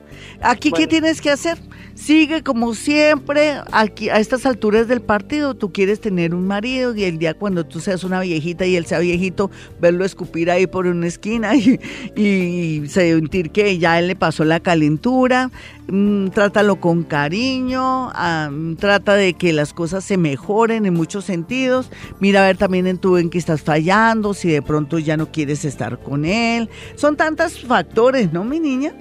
Aquí, ¿qué tienes que hacer? Sigue como siempre, aquí a estas alturas del partido, tú quieres tener un marido y el día cuando tú seas una viejita y él sea viejito, verlo escupir ahí por una esquina y, y sentir que ya él le pasó la calentura, mm, trátalo con cariño, mm, trata de que las cosas se mejoren en muchos sentidos, mira a ver también en tú en qué estás fallando, si de pronto ya no quieres estar con él, son tantos factores, ¿no, mi niña?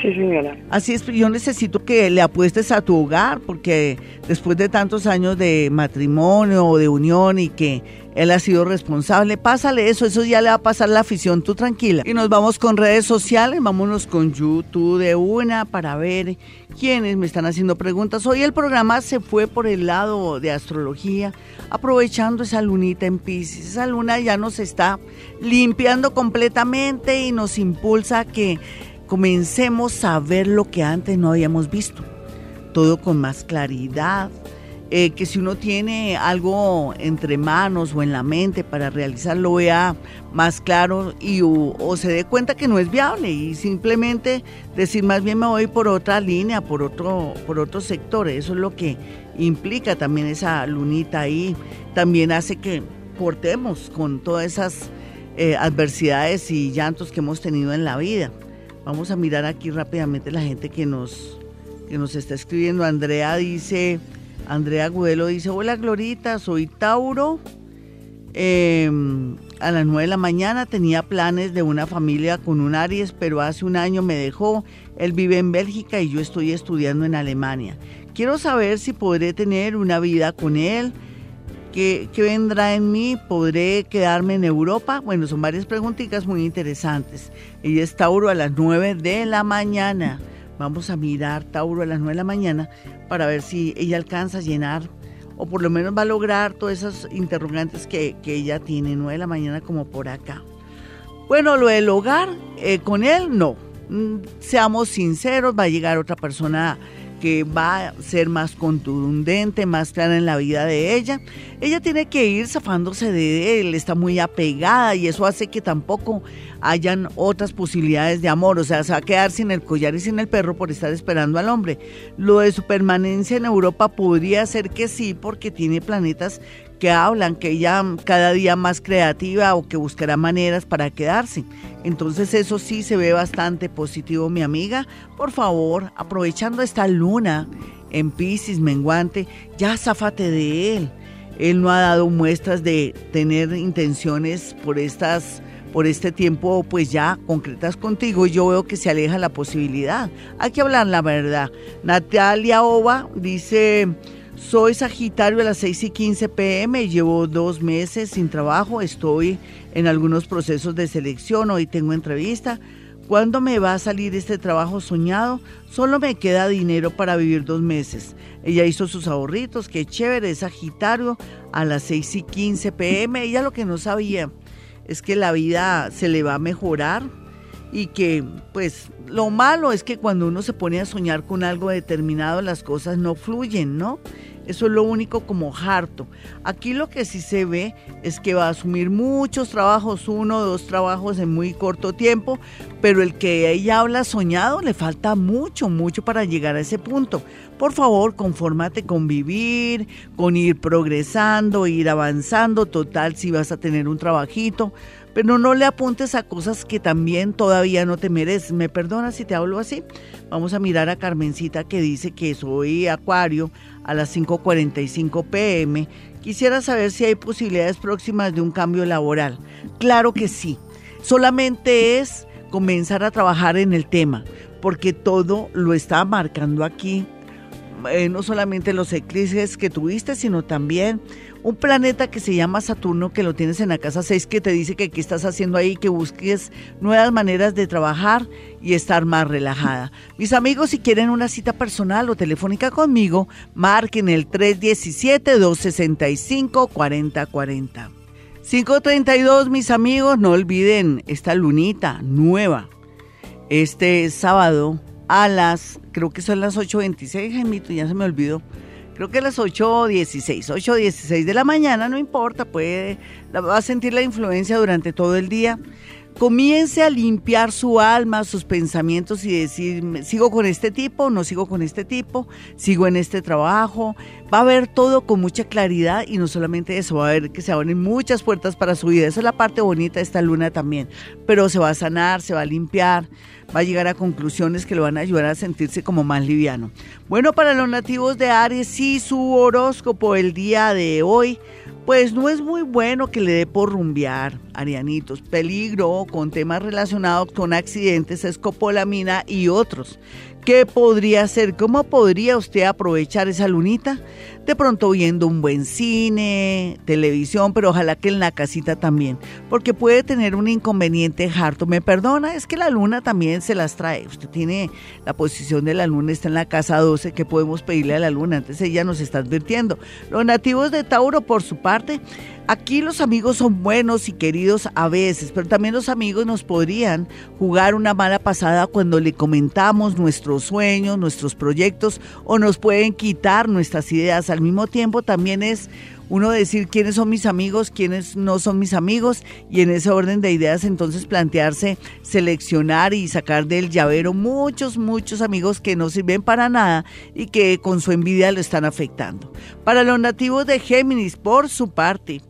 Sí, señora. Así es, yo necesito que le apuestes a tu hogar, porque después de tantos años de matrimonio o de unión y que él ha sido responsable, pásale eso, eso ya le va a pasar la afición, tú tranquila. Y nos vamos con redes sociales, vámonos con YouTube de una para ver quiénes me están haciendo preguntas. Hoy el programa se fue por el lado de astrología, aprovechando esa lunita en Pisces. Esa luna ya nos está limpiando completamente y nos impulsa a que comencemos a ver lo que antes no habíamos visto, todo con más claridad, eh, que si uno tiene algo entre manos o en la mente para realizarlo, vea más claro y o, se dé cuenta que no es viable y simplemente decir más bien me voy por otra línea, por otro, por otro sector, eso es lo que implica también esa lunita ahí, también hace que portemos con todas esas eh, adversidades y llantos que hemos tenido en la vida. Vamos a mirar aquí rápidamente la gente que nos, que nos está escribiendo. Andrea dice, Andrea Gudelo dice, hola Glorita, soy Tauro. Eh, a las 9 de la mañana tenía planes de una familia con un Aries, pero hace un año me dejó. Él vive en Bélgica y yo estoy estudiando en Alemania. Quiero saber si podré tener una vida con él. ¿Qué, vendrá en mí? ¿Podré quedarme en Europa? Bueno, son varias preguntitas muy interesantes. Ella es Tauro a las 9 de la mañana. Vamos a mirar Tauro a las 9 de la mañana para ver si ella alcanza a llenar o por lo menos va a lograr todas esas interrogantes que, que ella tiene, 9 de la mañana como por acá. Bueno, lo del hogar, eh, con él no. Mm, seamos sinceros, va a llegar otra persona que va a ser más contundente, más clara en la vida de ella. Ella tiene que ir zafándose de él, está muy apegada y eso hace que tampoco hayan otras posibilidades de amor, o sea, se va a quedar sin el collar y sin el perro por estar esperando al hombre. Lo de su permanencia en Europa podría ser que sí, porque tiene planetas que hablan que ella cada día más creativa o que buscará maneras para quedarse. Entonces eso sí se ve bastante positivo, mi amiga. Por favor, aprovechando esta luna en Pisces menguante, ya zafate de él. Él no ha dado muestras de tener intenciones por estas por este tiempo pues ya concretas contigo yo veo que se aleja la posibilidad. Hay que hablar la verdad. Natalia Ova dice, soy Sagitario a las 6 y 15 pm, llevo dos meses sin trabajo, estoy en algunos procesos de selección, hoy tengo entrevista. ¿Cuándo me va a salir este trabajo soñado? Solo me queda dinero para vivir dos meses. Ella hizo sus ahorritos, qué chévere, es Sagitario a las 6 y 15 pm. Ella lo que no sabía es que la vida se le va a mejorar y que pues lo malo es que cuando uno se pone a soñar con algo determinado las cosas no fluyen, ¿no? Eso es lo único como harto. Aquí lo que sí se ve es que va a asumir muchos trabajos, uno o dos trabajos en muy corto tiempo, pero el que ella habla soñado le falta mucho, mucho para llegar a ese punto. Por favor, confórmate con vivir, con ir progresando, ir avanzando, total si vas a tener un trabajito pero no le apuntes a cosas que también todavía no te mereces. ¿Me perdonas si te hablo así? Vamos a mirar a Carmencita que dice que soy Acuario a las 5.45 pm. Quisiera saber si hay posibilidades próximas de un cambio laboral. Claro que sí. Solamente es comenzar a trabajar en el tema, porque todo lo está marcando aquí. Eh, no solamente los eclipses que tuviste, sino también un planeta que se llama Saturno, que lo tienes en la casa 6, que te dice que qué estás haciendo ahí, que busques nuevas maneras de trabajar y estar más relajada. Mis amigos, si quieren una cita personal o telefónica conmigo, marquen el 317-265-4040. 532, mis amigos, no olviden esta lunita nueva. Este sábado a las, creo que son las 8.26, Jaimito, ya se me olvidó creo que a las 8.16, 8.16 de la mañana, no importa, puede, va a sentir la influencia durante todo el día. Comience a limpiar su alma, sus pensamientos y decir, sigo con este tipo, no sigo con este tipo, sigo en este trabajo. Va a ver todo con mucha claridad y no solamente eso, va a ver que se abren muchas puertas para su vida. Esa es la parte bonita de esta luna también. Pero se va a sanar, se va a limpiar, va a llegar a conclusiones que lo van a ayudar a sentirse como más liviano. Bueno, para los nativos de Aries, sí, su horóscopo el día de hoy, pues no es muy bueno que le dé por rumbear, arianitos. Peligro con temas relacionados con accidentes, escopolamina y otros. ¿Qué podría hacer? ¿Cómo podría usted aprovechar esa lunita? De pronto viendo un buen cine, televisión, pero ojalá que en la casita también, porque puede tener un inconveniente harto. ¿Me perdona? Es que la luna también se las trae. Usted tiene la posición de la luna, está en la casa 12, ¿qué podemos pedirle a la luna? Antes ella nos está advirtiendo. Los nativos de Tauro, por su parte, Aquí los amigos son buenos y queridos a veces, pero también los amigos nos podrían jugar una mala pasada cuando le comentamos nuestros sueños, nuestros proyectos o nos pueden quitar nuestras ideas. Al mismo tiempo también es uno decir quiénes son mis amigos, quiénes no son mis amigos y en ese orden de ideas entonces plantearse seleccionar y sacar del llavero muchos, muchos amigos que no sirven para nada y que con su envidia lo están afectando. Para los nativos de Géminis, por su parte,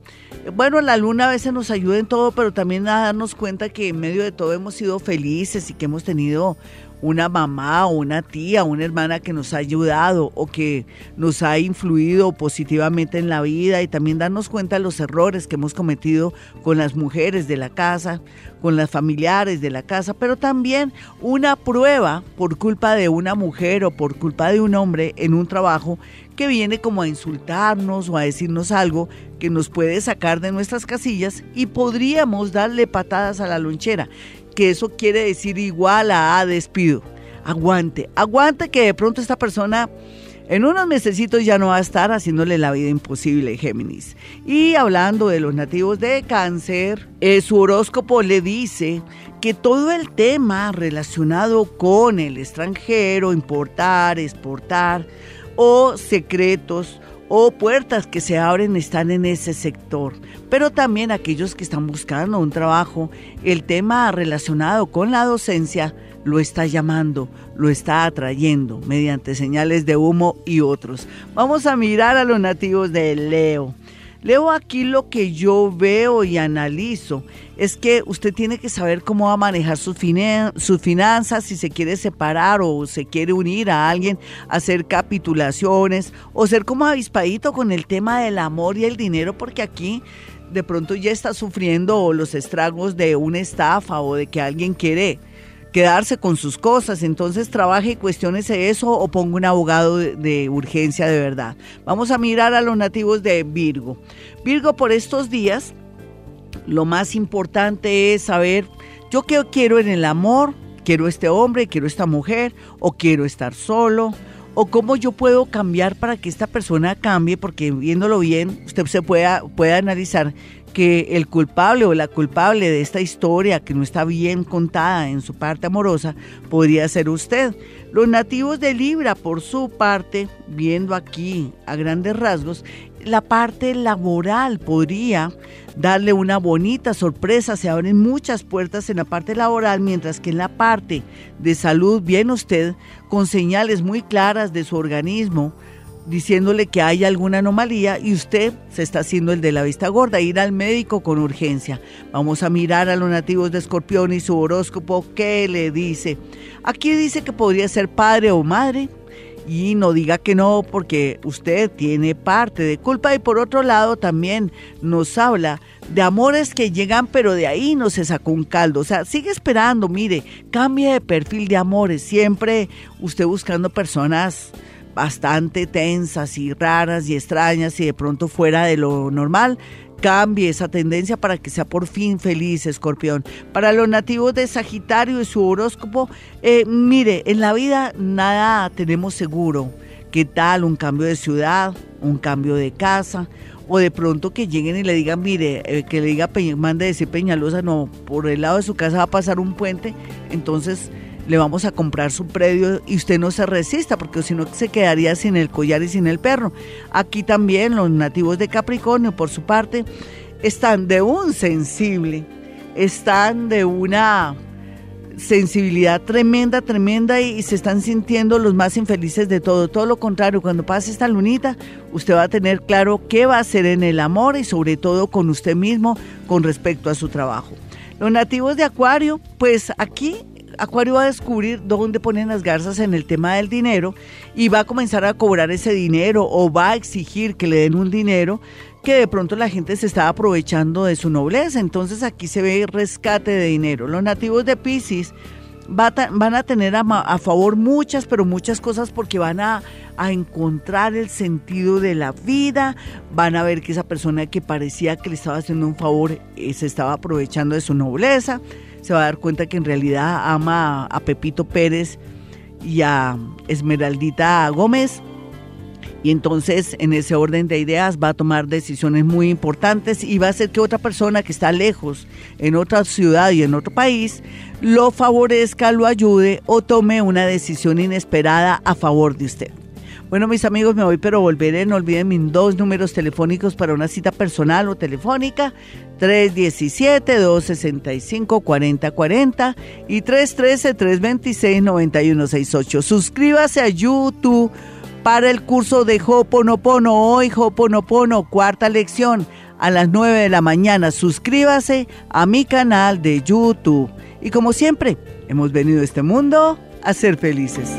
bueno, la luna a veces nos ayuda en todo, pero también a darnos cuenta que en medio de todo hemos sido felices y que hemos tenido una mamá o una tía, una hermana que nos ha ayudado o que nos ha influido positivamente en la vida y también darnos cuenta de los errores que hemos cometido con las mujeres de la casa, con las familiares de la casa, pero también una prueba por culpa de una mujer o por culpa de un hombre en un trabajo que viene como a insultarnos o a decirnos algo que nos puede sacar de nuestras casillas y podríamos darle patadas a la lonchera que eso quiere decir igual a despido. aguante, aguante que de pronto esta persona en unos mesecitos ya no va a estar haciéndole la vida imposible, Géminis. Y hablando de los nativos de cáncer, eh, su horóscopo le dice que todo el tema relacionado con el extranjero, importar, exportar, o secretos, o puertas que se abren están en ese sector. Pero también aquellos que están buscando un trabajo, el tema relacionado con la docencia, lo está llamando, lo está atrayendo mediante señales de humo y otros. Vamos a mirar a los nativos de Leo. Leo aquí lo que yo veo y analizo. Es que usted tiene que saber cómo va a manejar sus, sus finanzas, si se quiere separar o se quiere unir a alguien, hacer capitulaciones o ser como avispadito con el tema del amor y el dinero, porque aquí de pronto ya está sufriendo los estragos de una estafa o de que alguien quiere quedarse con sus cosas. Entonces trabaje y cuestiónese eso o ponga un abogado de, urgencia de verdad. Vamos a mirar a los nativos de Virgo. Virgo, por estos días, lo más importante es saber yo qué quiero en el amor, quiero este hombre, quiero esta mujer, o quiero estar solo, o cómo yo puedo cambiar para que esta persona cambie, porque viéndolo bien, usted se pueda, pueda analizar que el culpable o la culpable de esta historia que no está bien contada en su parte amorosa podría ser usted. Los nativos de Libra, por su parte, viendo aquí a grandes rasgos, la parte laboral podría darle una bonita sorpresa, se abren muchas puertas en la parte laboral, mientras que en la parte de salud viene usted con señales muy claras de su organismo, diciéndole que hay alguna anomalía y usted se está haciendo el de la vista gorda, ir al médico con urgencia. Vamos a mirar a los nativos de Escorpión y su horóscopo, ¿qué le dice? Aquí dice que podría ser padre o madre y no diga que no porque usted tiene parte de culpa y por otro lado también nos habla de amores que llegan pero de ahí no se sacó un caldo, o sea, sigue esperando, mire, cambie de perfil de amores, siempre usted buscando personas bastante tensas y raras y extrañas y de pronto fuera de lo normal, cambie esa tendencia para que sea por fin feliz, escorpión. Para los nativos de Sagitario y su horóscopo, eh, mire, en la vida nada tenemos seguro. ¿Qué tal un cambio de ciudad, un cambio de casa? O de pronto que lleguen y le digan, mire, eh, que le diga, mande decir Peñalosa, no, por el lado de su casa va a pasar un puente, entonces le vamos a comprar su predio y usted no se resista, porque si no se quedaría sin el collar y sin el perro. Aquí también los nativos de Capricornio, por su parte, están de un sensible, están de una sensibilidad tremenda, tremenda y, se están sintiendo los más infelices de todo. Todo lo contrario, cuando pase esta lunita, usted va a tener claro qué va a hacer en el amor y sobre todo con usted mismo con respecto a su trabajo. Los nativos de Acuario, pues aquí Acuario va a descubrir dónde ponen las garzas en el tema del dinero y va a comenzar a cobrar ese dinero o va a exigir que le den un dinero que de pronto la gente se está aprovechando de su nobleza. Entonces aquí se ve rescate de dinero. Los nativos de Pisces van a tener a, favor muchas, pero muchas cosas porque van a, encontrar el sentido de la vida, van a ver que esa persona que parecía que le estaba haciendo un favor eh, se estaba aprovechando de su nobleza se va a dar cuenta que en realidad ama a Pepito Pérez y a Esmeraldita Gómez. Y entonces en ese orden de ideas va a tomar decisiones muy importantes y va a hacer que otra persona que está lejos, en otra ciudad y en otro país, lo favorezca, lo ayude o tome una decisión inesperada a favor de usted. Bueno, mis amigos, me voy, pero volveré. No olviden mis dos números telefónicos para una cita personal o telefónica. 317-265-4040 y 313-326-9168. Suscríbase a YouTube para el curso de Hoponopono. Hoy Hoponopono, cuarta lección a las 9 de la mañana. Suscríbase a mi canal de YouTube. Y como siempre, hemos venido a este mundo a ser felices.